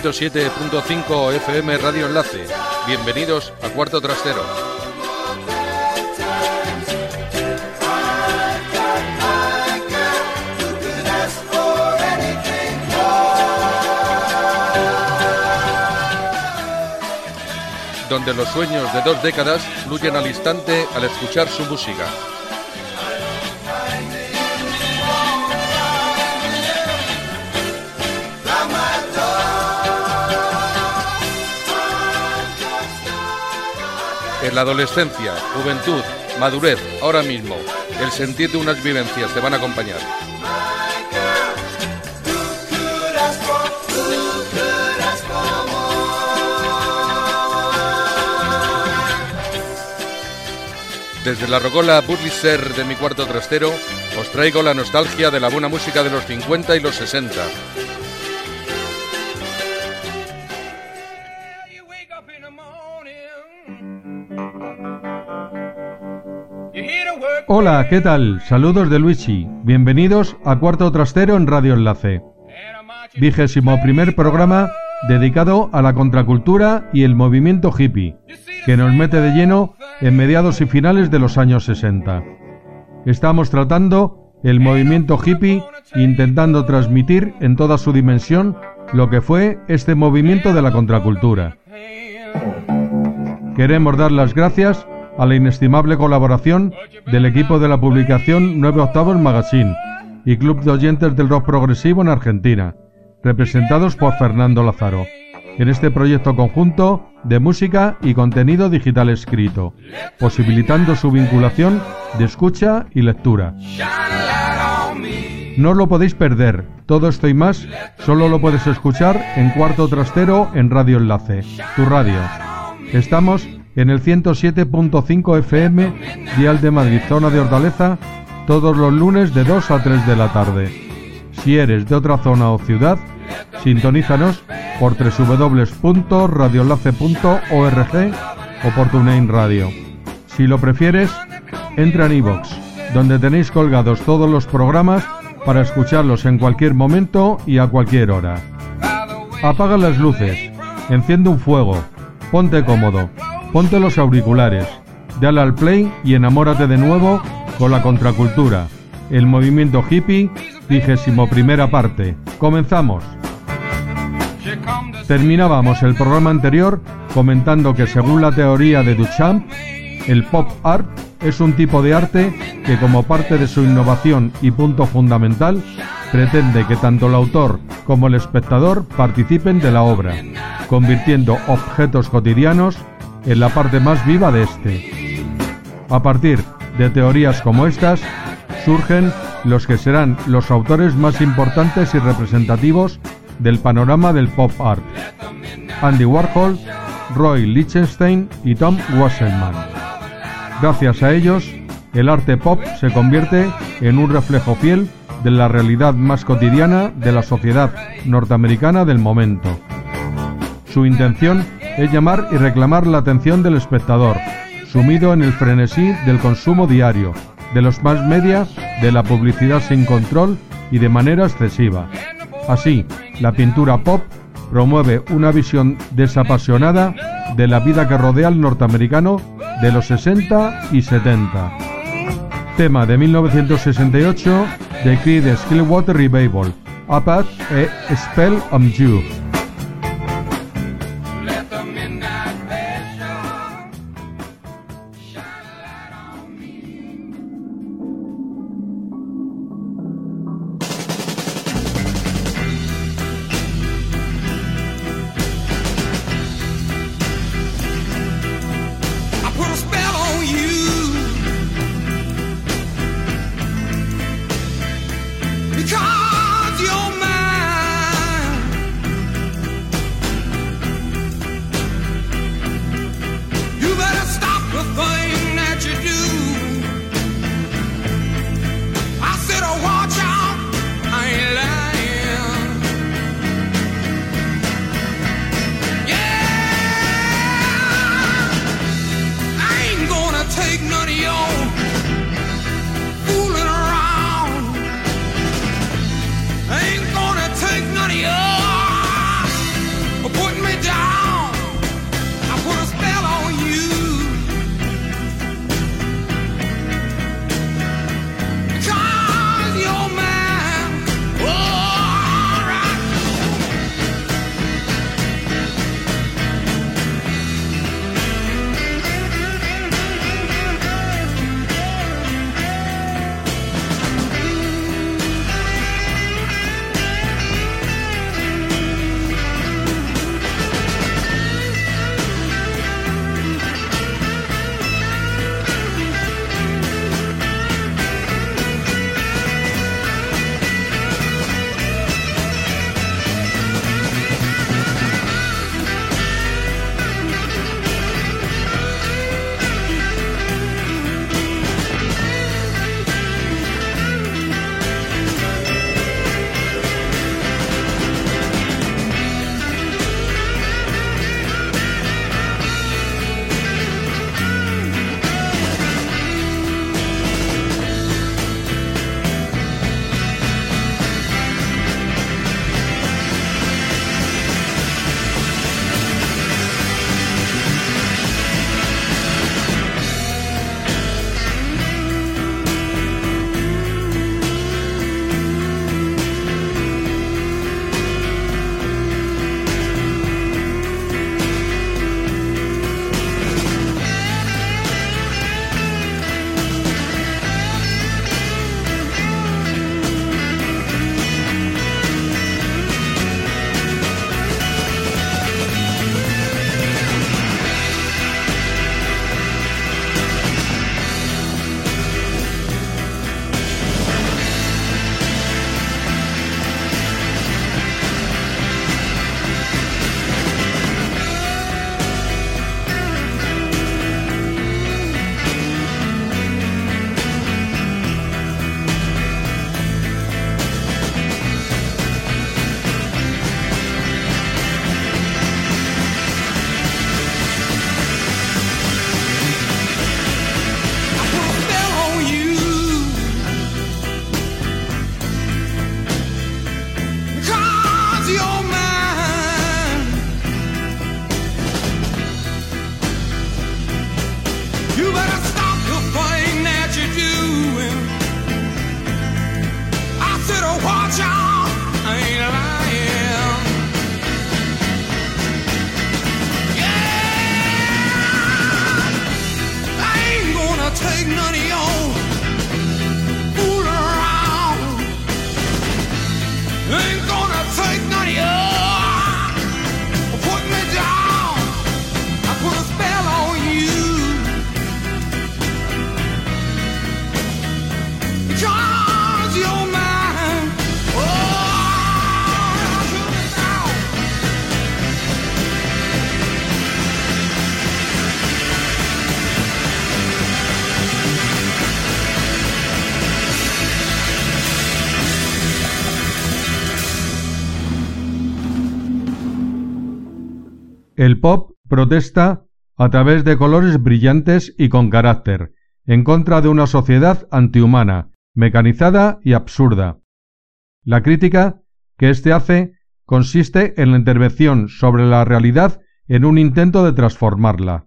107.5 FM Radio Enlace. Bienvenidos a Cuarto Trastero. donde los sueños de dos décadas fluyen al instante al escuchar su música. En la adolescencia, juventud, madurez, ahora mismo, el sentir de unas vivencias te van a acompañar. Desde la rocola Burliser de mi cuarto trastero, os traigo la nostalgia de la buena música de los 50 y los 60. Hola, ¿qué tal? Saludos de Luigi. Bienvenidos a Cuarto Trastero en Radio Enlace. Vigésimo primer programa dedicado a la contracultura y el movimiento hippie, que nos mete de lleno en mediados y finales de los años 60. Estamos tratando el movimiento hippie intentando transmitir en toda su dimensión lo que fue este movimiento de la contracultura. Queremos dar las gracias a la inestimable colaboración del equipo de la publicación 9 Octavos Magazine y Club de Oyentes del Rock Progresivo en Argentina, representados por Fernando Lázaro, en este proyecto conjunto de música y contenido digital escrito, posibilitando su vinculación de escucha y lectura. No lo podéis perder, todo esto y más solo lo puedes escuchar en Cuarto Trastero en Radio Enlace, tu radio. Estamos en el 107.5 FM, Dial de Madrid, zona de Hortaleza, todos los lunes de 2 a 3 de la tarde. Si eres de otra zona o ciudad, sintonízanos por www.radioenlace.org o por TuneIn Radio. Si lo prefieres, entra en iVoox, donde tenéis colgados todos los programas para escucharlos en cualquier momento y a cualquier hora. Apaga las luces, enciende un fuego, ponte cómodo, ponte los auriculares, dale al play y enamórate de nuevo con la contracultura, el movimiento hippie, vigésimo primera parte. Comenzamos. Terminábamos el programa anterior comentando que según la teoría de Duchamp, el pop art es un tipo de arte que como parte de su innovación y punto fundamental, pretende que tanto el autor como el espectador participen de la obra, convirtiendo objetos cotidianos en la parte más viva de este. A partir de teorías como estas, surgen los que serán los autores más importantes y representativos del panorama del pop art. Andy Warhol, Roy Lichtenstein y Tom Wasserman. Gracias a ellos, el arte pop se convierte en un reflejo fiel de la realidad más cotidiana de la sociedad norteamericana del momento. Su intención es llamar y reclamar la atención del espectador, sumido en el frenesí del consumo diario, de los más media, de la publicidad sin control y de manera excesiva. Así, la pintura pop promueve una visión desapasionada de la vida que rodea al norteamericano de los 60 y 70. Tema de 1968 de Creed Skillwater Revival, Apat e Spell on You. Protesta a través de colores brillantes y con carácter, en contra de una sociedad antihumana, mecanizada y absurda. La crítica que éste hace consiste en la intervención sobre la realidad en un intento de transformarla.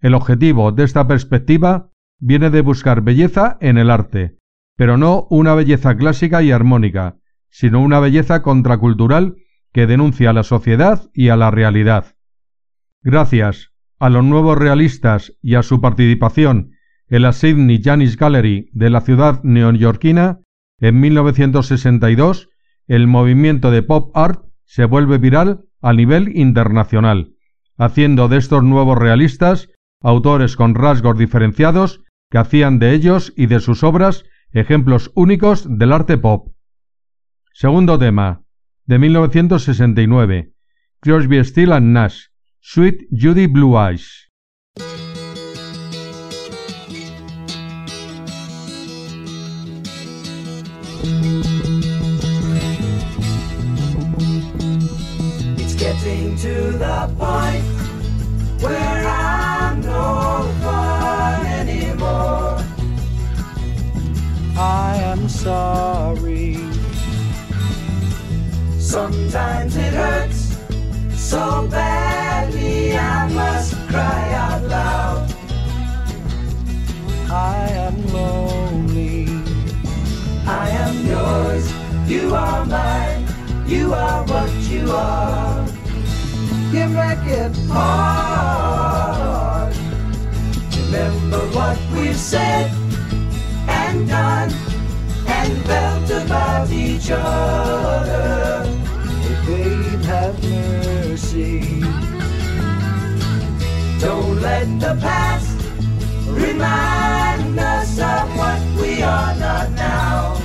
El objetivo de esta perspectiva viene de buscar belleza en el arte, pero no una belleza clásica y armónica, sino una belleza contracultural que denuncia a la sociedad y a la realidad. Gracias a los nuevos realistas y a su participación en la Sydney Janis Gallery de la ciudad neoyorquina, en 1962, el movimiento de pop art se vuelve viral a nivel internacional, haciendo de estos nuevos realistas autores con rasgos diferenciados que hacían de ellos y de sus obras ejemplos únicos del arte pop. Segundo tema, de 1969, Crosby, Still and Nash, Sweet Judy Blue Eyes. It's getting to the point where I'm no fun anymore. I am sorry. Sometimes it hurts so badly I must cry out loud. I am lonely. I am yours. You are mine. You are what you are. You make it hard. Remember what we've said and done and felt about each other. Babe, have mercy. Don't let the past remind us of what we are not now.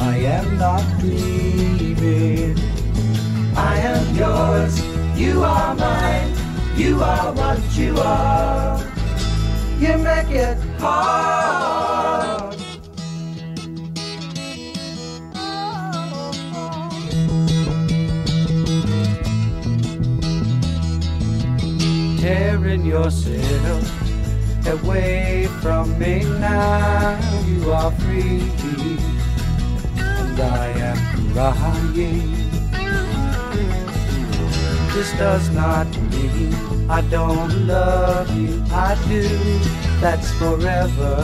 I am not dreaming. I am yours. You are mine. You are what you are. You make it hard. Tearing yourself away from me now. You are free, and I am crying. This does not mean I don't love you. I do. That's forever.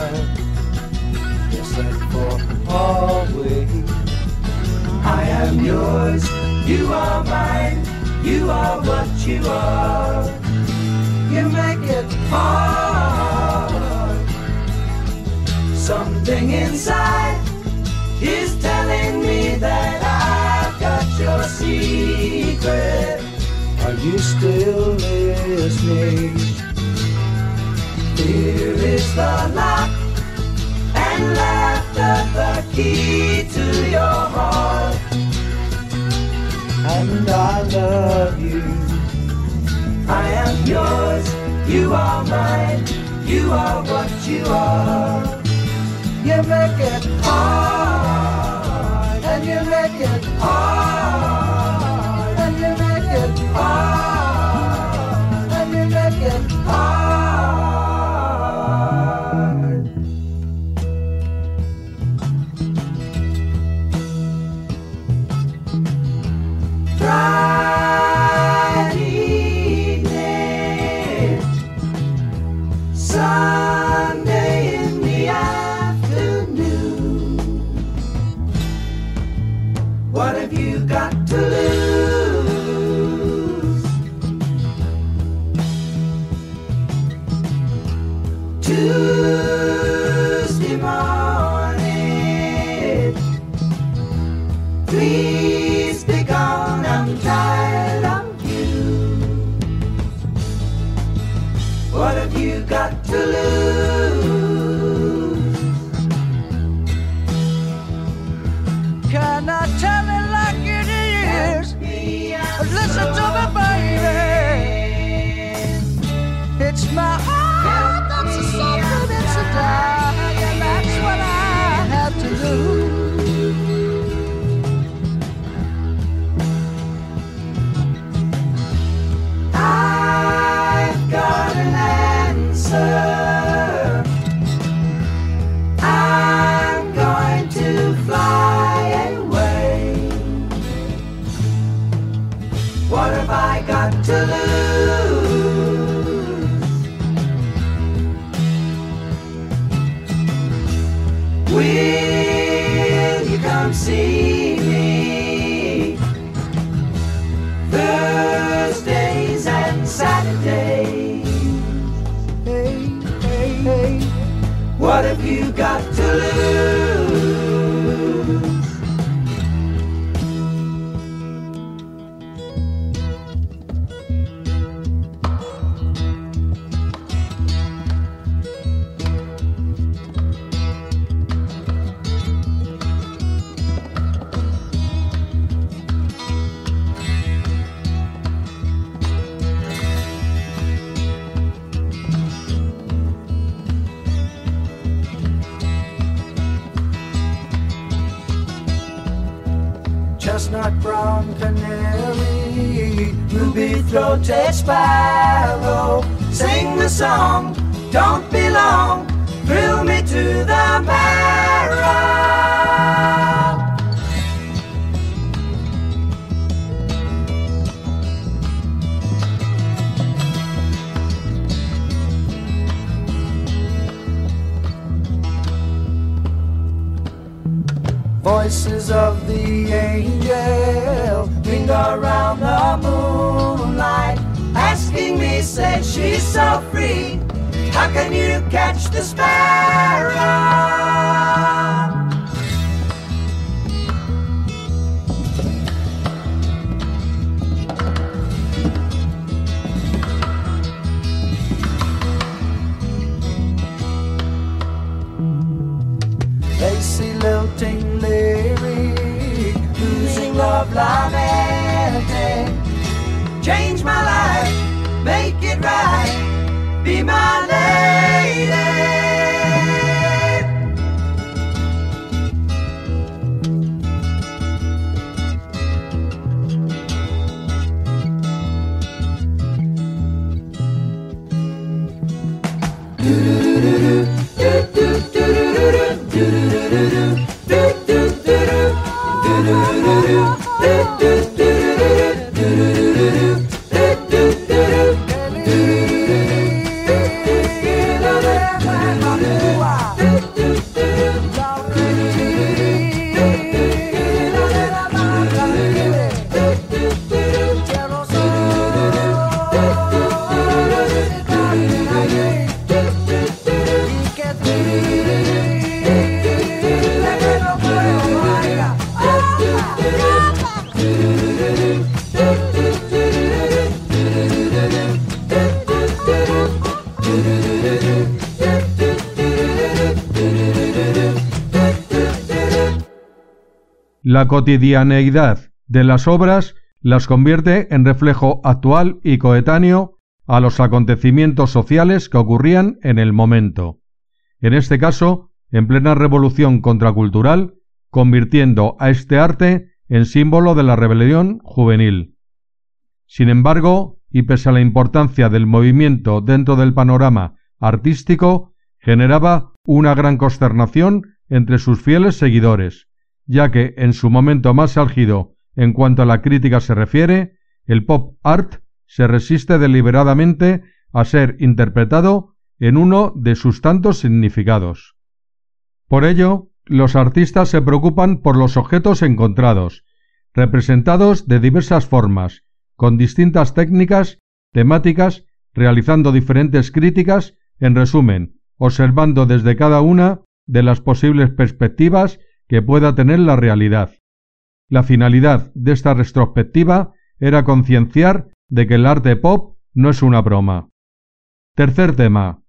Yes, and for always. I am yours. You are mine. You are what you are. You make it hard. Something inside is telling me that I've got your secret. Are you still listening? Here is the lock and laughter, the key to your heart. And I love you. I am yours. You are mine. You are what you are. You make it hard, and you make it hard, do chestnut brown canary, ruby throated sparrow. Sing the song, don't be long, thrill me to the marrow. Voices of the angel ring around the moonlight, asking me, say she's so free. How can you catch the sparrow? Lacy lilting lyric, love lamenting. Eh, eh. Change my life, make it right, be my lady. La cotidianeidad de las obras las convierte en reflejo actual y coetáneo a los acontecimientos sociales que ocurrían en el momento. En este caso, en plena revolución contracultural, convirtiendo a este arte en símbolo de la rebelión juvenil. Sin embargo, y pese a la importancia del movimiento dentro del panorama artístico, generaba una gran consternación entre sus fieles seguidores, ya que en su momento más álgido en cuanto a la crítica se refiere, el pop art se resiste deliberadamente a ser interpretado en uno de sus tantos significados. Por ello, los artistas se preocupan por los objetos encontrados, representados de diversas formas, con distintas técnicas, temáticas, realizando diferentes críticas, en resumen, observando desde cada una de las posibles perspectivas que pueda tener la realidad. La finalidad de esta retrospectiva era concienciar de que el arte pop no es una broma. Tercer tema.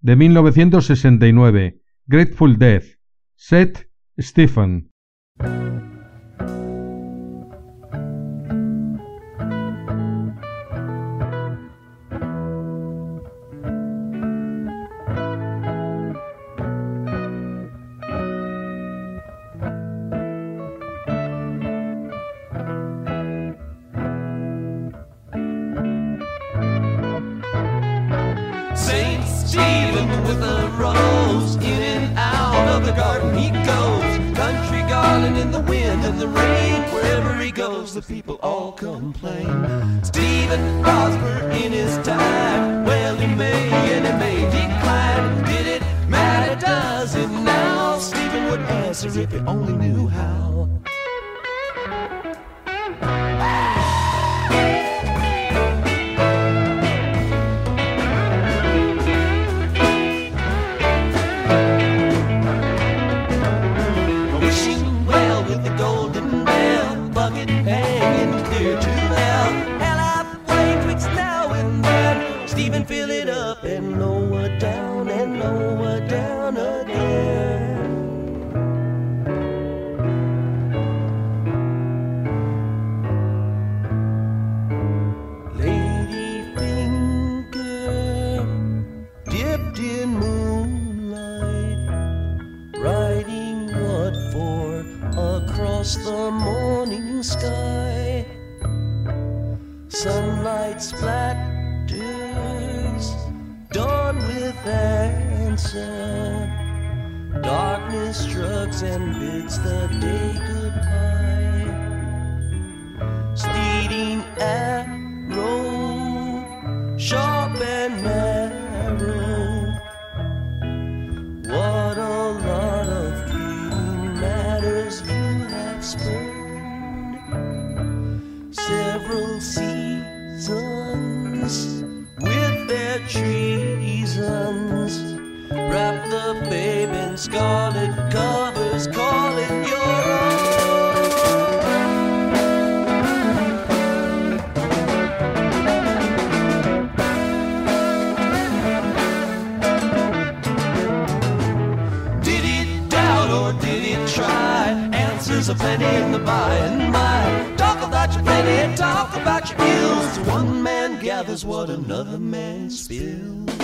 De 1969. Grateful Death. Seth Stephen. Stephen with a rose in and out of the garden he goes. Country garland in the wind and the rain. Wherever he goes, the people all complain. Stephen Osborne in his time, well, he may and he may decline. Did it matter? Does it now? Stephen would answer if he only knew how. Gathers what another man spills.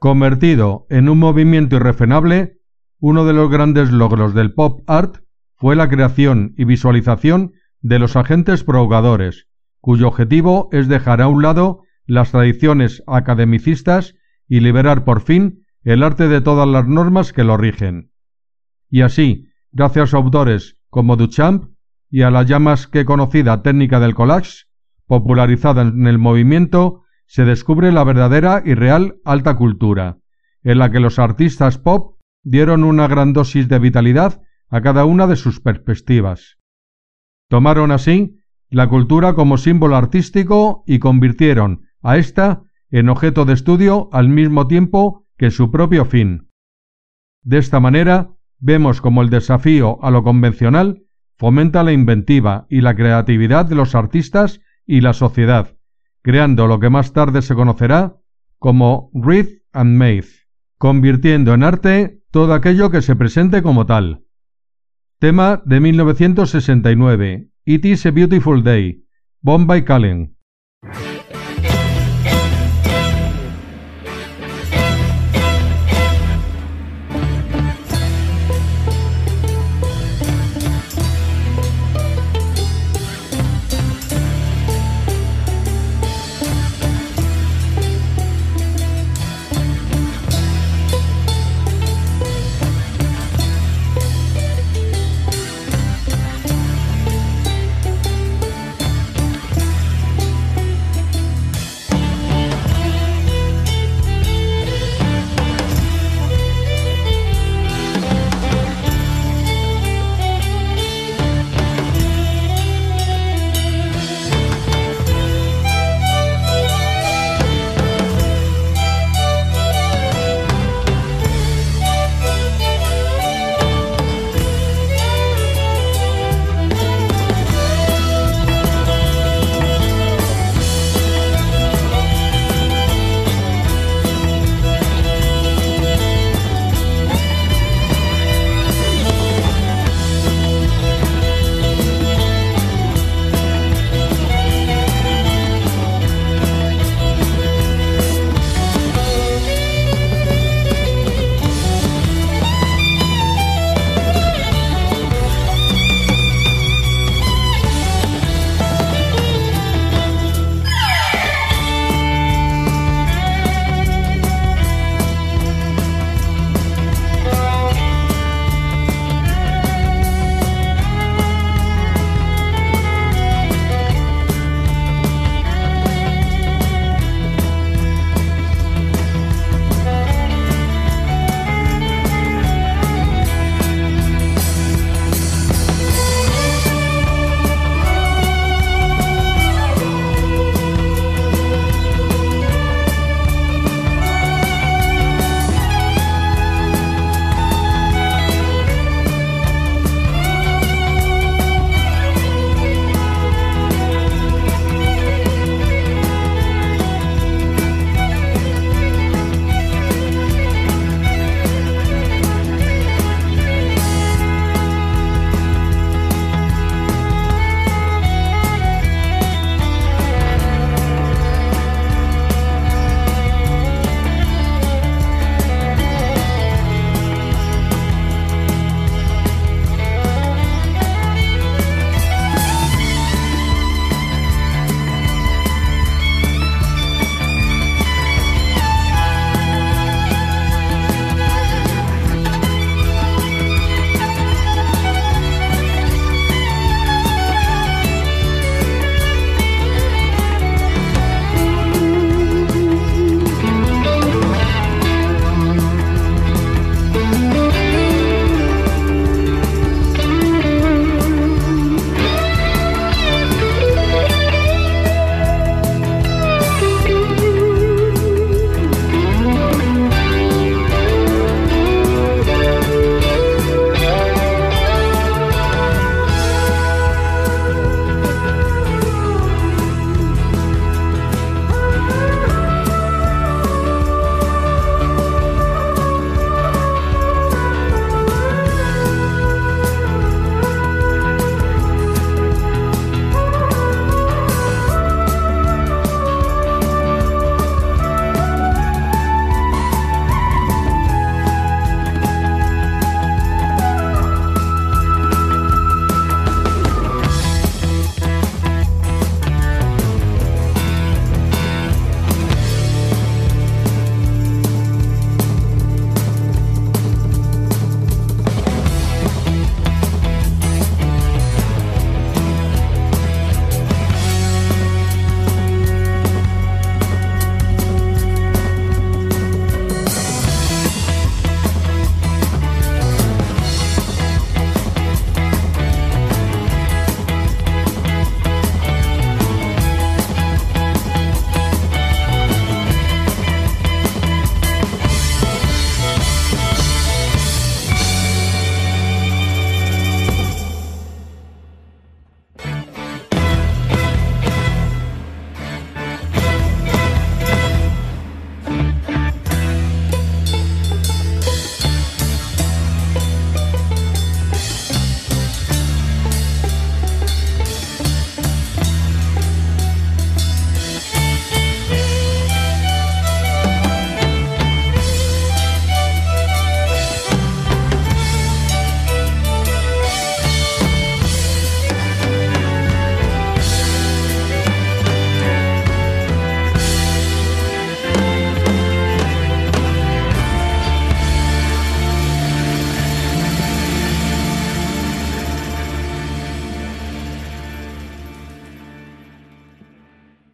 Convertido en un movimiento irrefrenable, uno de los grandes logros del pop art fue la creación y visualización de los agentes provogadores, cuyo objetivo es dejar a un lado las tradiciones academicistas y liberar por fin el arte de todas las normas que lo rigen. Y así, gracias a autores como Duchamp y a la ya más que conocida técnica del collage, popularizada en el movimiento, se descubre la verdadera y real alta cultura, en la que los artistas pop dieron una gran dosis de vitalidad a cada una de sus perspectivas. Tomaron así la cultura como símbolo artístico y convirtieron a ésta en objeto de estudio al mismo tiempo que su propio fin. De esta manera, vemos como el desafío a lo convencional fomenta la inventiva y la creatividad de los artistas y la sociedad, creando lo que más tarde se conocerá como Read and Maze, convirtiendo en arte todo aquello que se presente como tal. Tema de 1969. It is a Beautiful Day. Bombay Callen.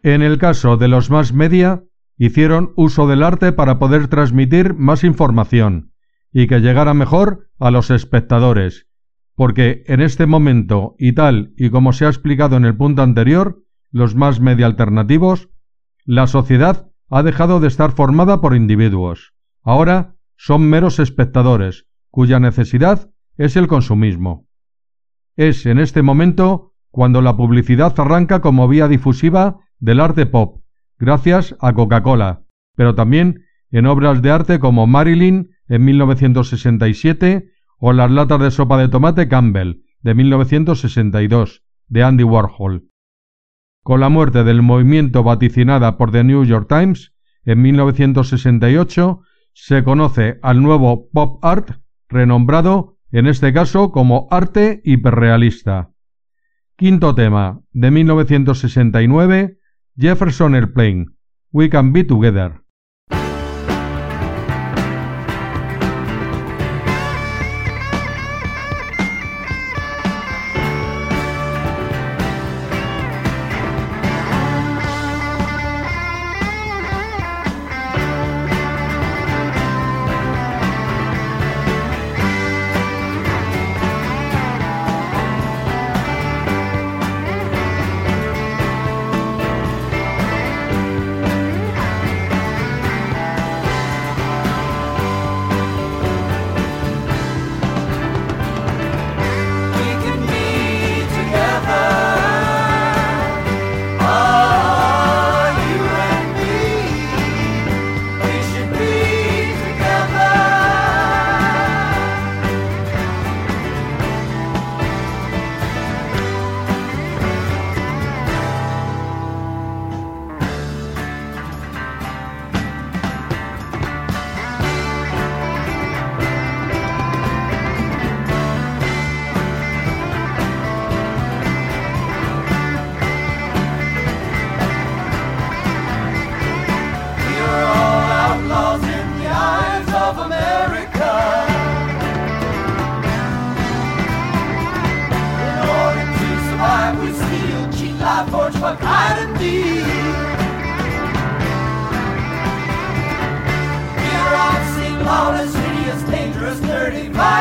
En el caso de los más media, hicieron uso del arte para poder transmitir más información y que llegara mejor a los espectadores, porque en este momento y tal y como se ha explicado en el punto anterior, los más media alternativos, la sociedad ha dejado de estar formada por individuos. Ahora son meros espectadores, cuya necesidad es el consumismo. Es en este momento cuando la publicidad arranca como vía difusiva del arte pop, gracias a Coca-Cola, pero también en obras de arte como Marilyn en 1967 o las latas de sopa de tomate Campbell de 1962 de Andy Warhol. Con la muerte del movimiento vaticinada por The New York Times en 1968 se conoce al nuevo pop art renombrado en este caso como arte hiperrealista. Quinto tema de 1969 Jefferson Airplane, We Can Be Together. This and is dangerous, dirty mind.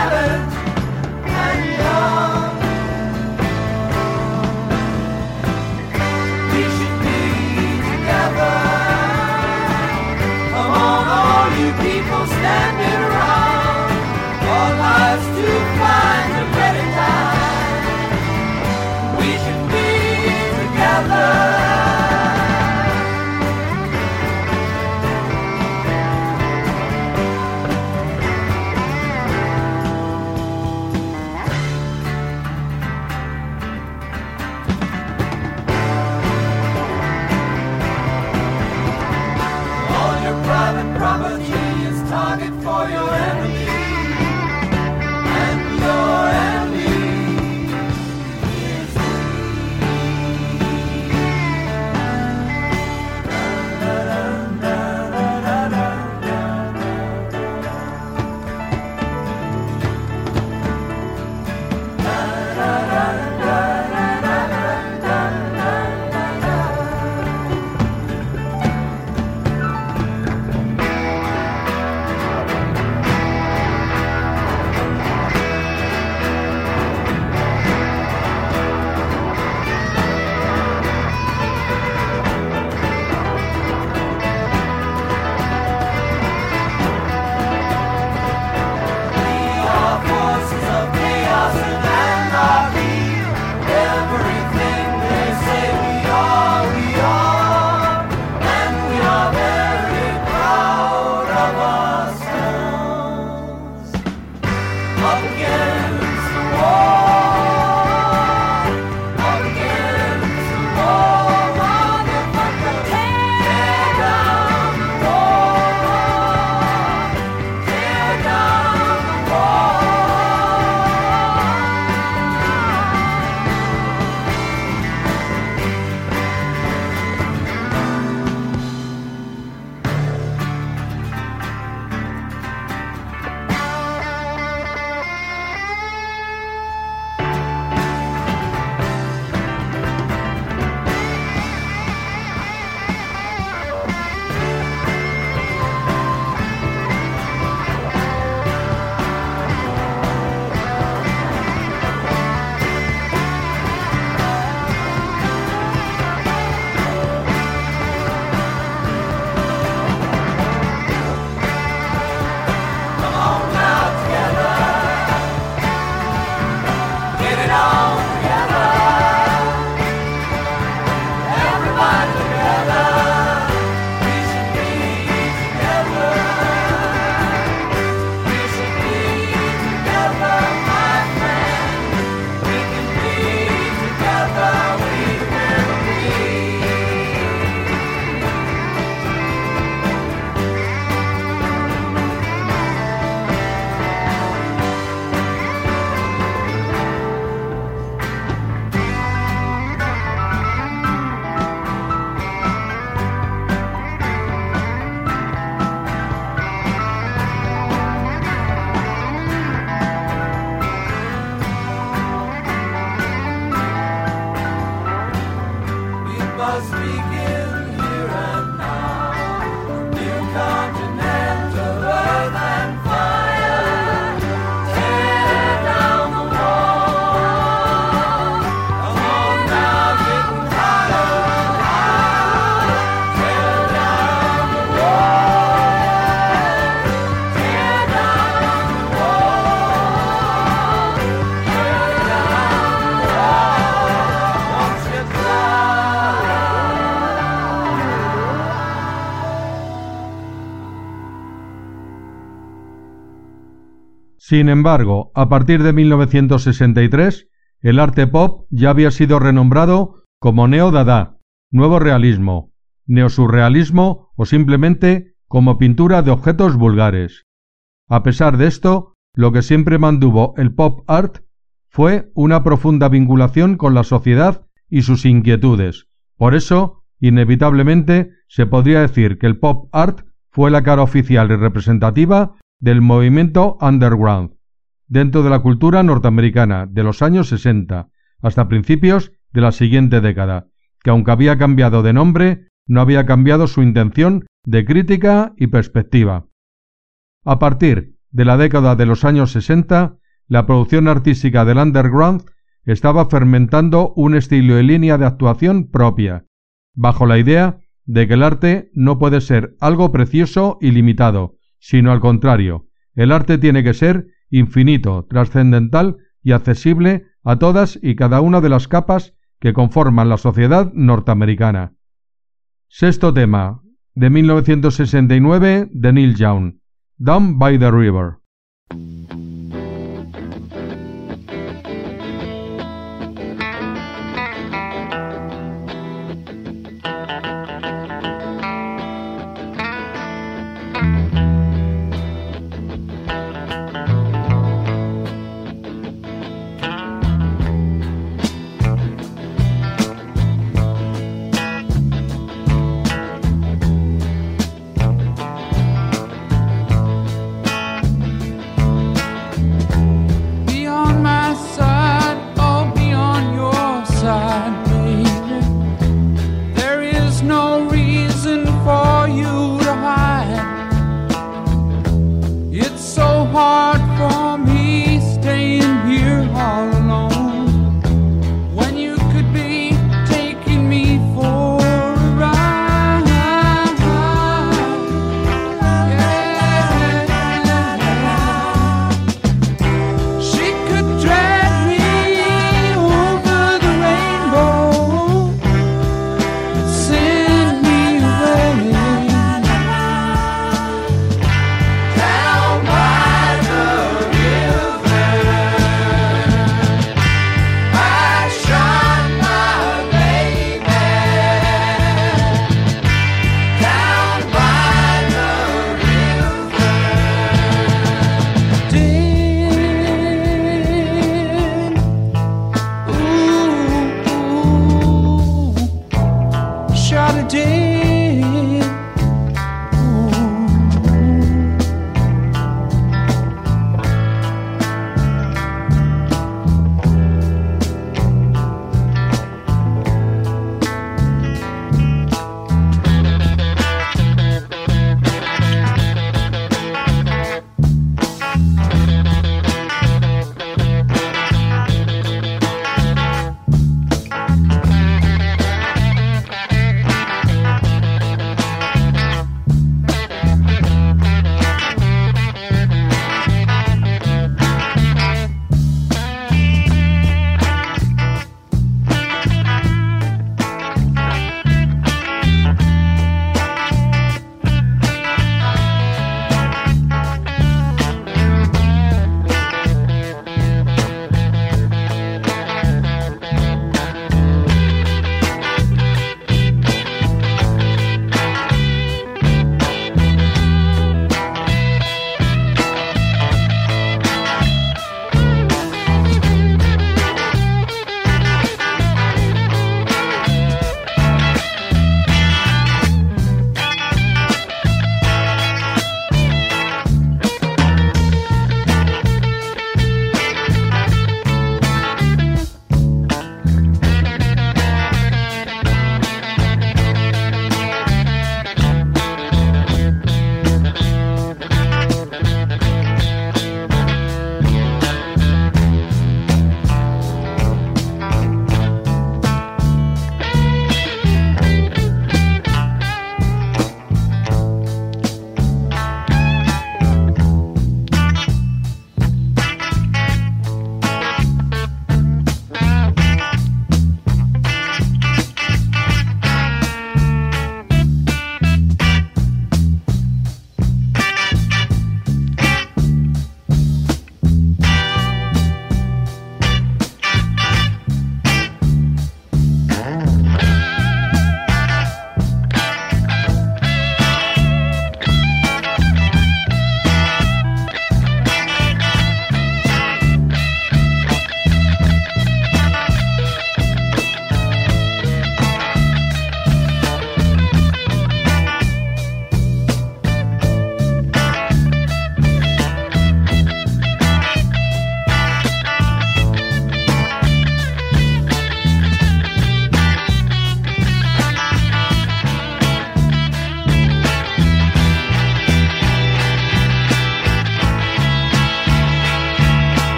Sin embargo, a partir de 1963, el arte pop ya había sido renombrado como neo-dada, nuevo realismo, neosurrealismo o simplemente como pintura de objetos vulgares. A pesar de esto, lo que siempre mantuvo el pop art fue una profunda vinculación con la sociedad y sus inquietudes. Por eso, inevitablemente, se podría decir que el pop art fue la cara oficial y representativa del movimiento underground dentro de la cultura norteamericana de los años 60 hasta principios de la siguiente década, que aunque había cambiado de nombre, no había cambiado su intención de crítica y perspectiva. A partir de la década de los años 60, la producción artística del underground estaba fermentando un estilo y línea de actuación propia, bajo la idea de que el arte no puede ser algo precioso y limitado, sino al contrario, el arte tiene que ser infinito, trascendental y accesible a todas y cada una de las capas que conforman la sociedad norteamericana. Sexto tema, de 1969, de Neil Young, Down by the River.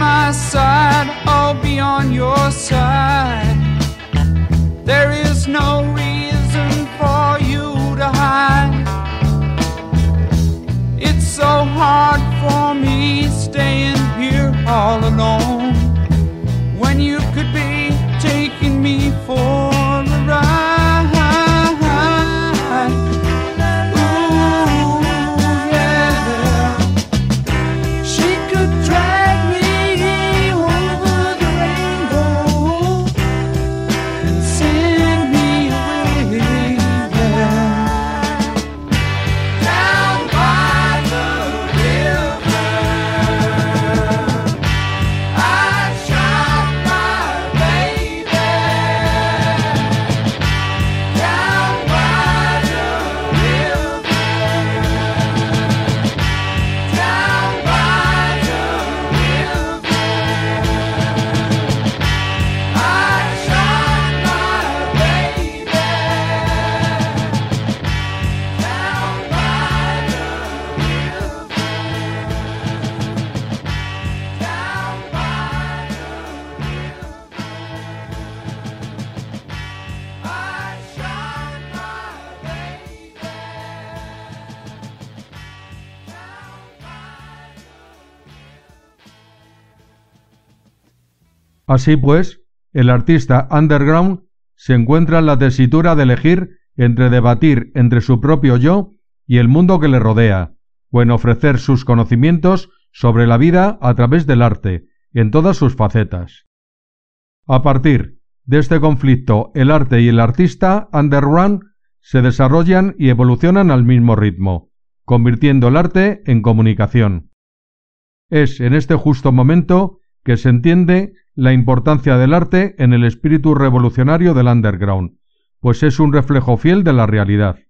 My side, I'll be on your side. There is no reason for you to hide. It's so hard for me staying here all alone Así pues, el artista underground se encuentra en la tesitura de elegir entre debatir entre su propio yo y el mundo que le rodea, o en ofrecer sus conocimientos sobre la vida a través del arte, en todas sus facetas. A partir de este conflicto, el arte y el artista underground se desarrollan y evolucionan al mismo ritmo, convirtiendo el arte en comunicación. Es en este justo momento que se entiende la importancia del arte en el espíritu revolucionario del underground, pues es un reflejo fiel de la realidad.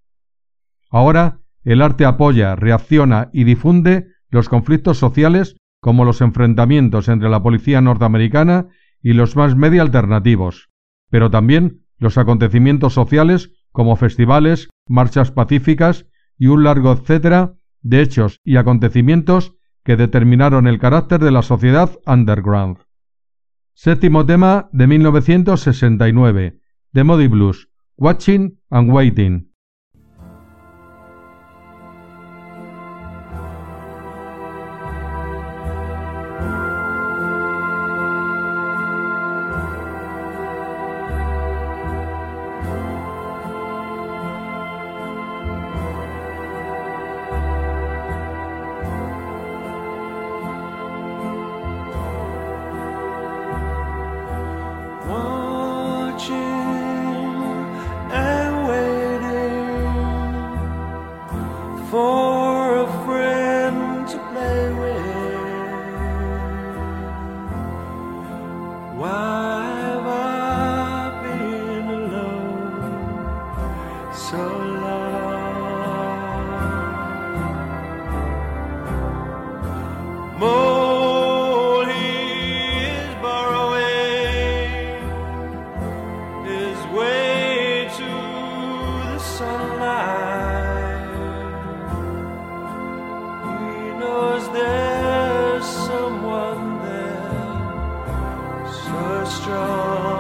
Ahora, el arte apoya, reacciona y difunde los conflictos sociales como los enfrentamientos entre la policía norteamericana y los más media alternativos, pero también los acontecimientos sociales como festivales, marchas pacíficas y un largo etcétera de hechos y acontecimientos que determinaron el carácter de la sociedad underground. Séptimo tema de 1969, de Modi Blues, Watching and Waiting. Strong.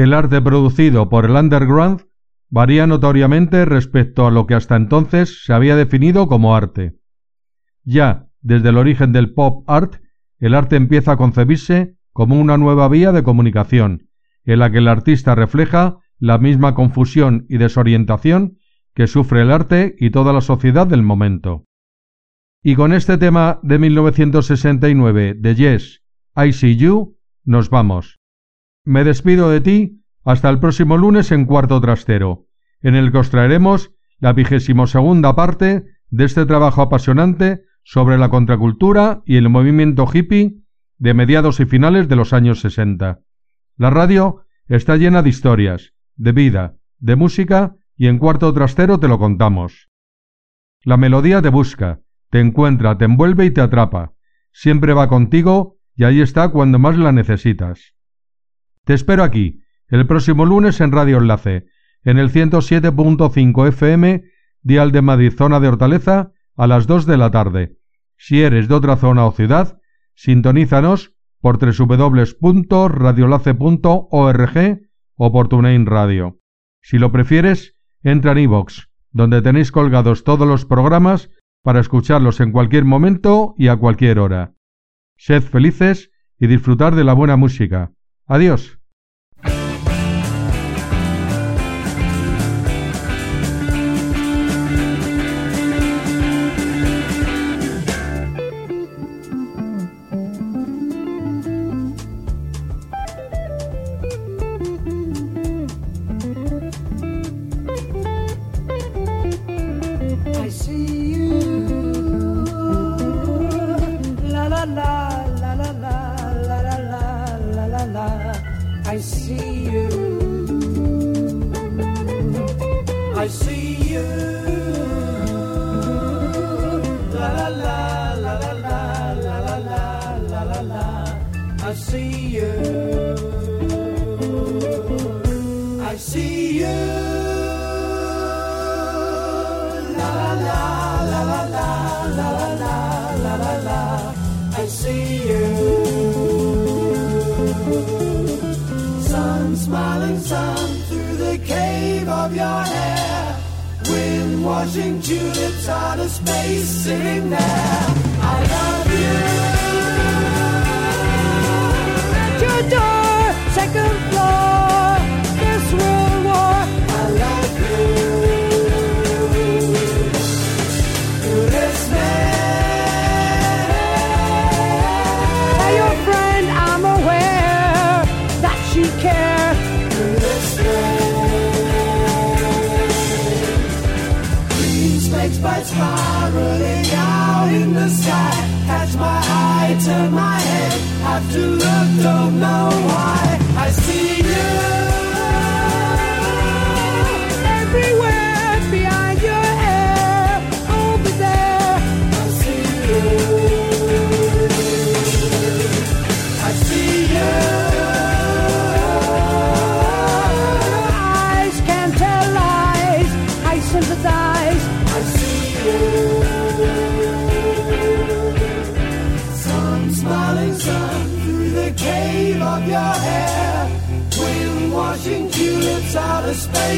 El arte producido por el underground varía notoriamente respecto a lo que hasta entonces se había definido como arte. Ya desde el origen del pop art, el arte empieza a concebirse como una nueva vía de comunicación, en la que el artista refleja la misma confusión y desorientación que sufre el arte y toda la sociedad del momento. Y con este tema de 1969 de Yes, I See You, nos vamos. Me despido de ti hasta el próximo lunes en cuarto trastero, en el que os traeremos la vigésimo segunda parte de este trabajo apasionante sobre la contracultura y el movimiento hippie de mediados y finales de los años 60. La radio está llena de historias, de vida, de música y en cuarto trastero te lo contamos. La melodía te busca, te encuentra, te envuelve y te atrapa. Siempre va contigo y ahí está cuando más la necesitas. Te espero aquí, el próximo lunes en Radio Enlace, en el 107.5 FM, Dial de Madrid, zona de Hortaleza, a las 2 de la tarde. Si eres de otra zona o ciudad, sintonízanos por www.radiolace.org o por TuneIn Radio. Si lo prefieres, entra en iVoox, donde tenéis colgados todos los programas para escucharlos en cualquier momento y a cualquier hora. Sed felices y disfrutar de la buena música. Adiós. Turn my head. Have to look, don't know why.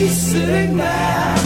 sitting there.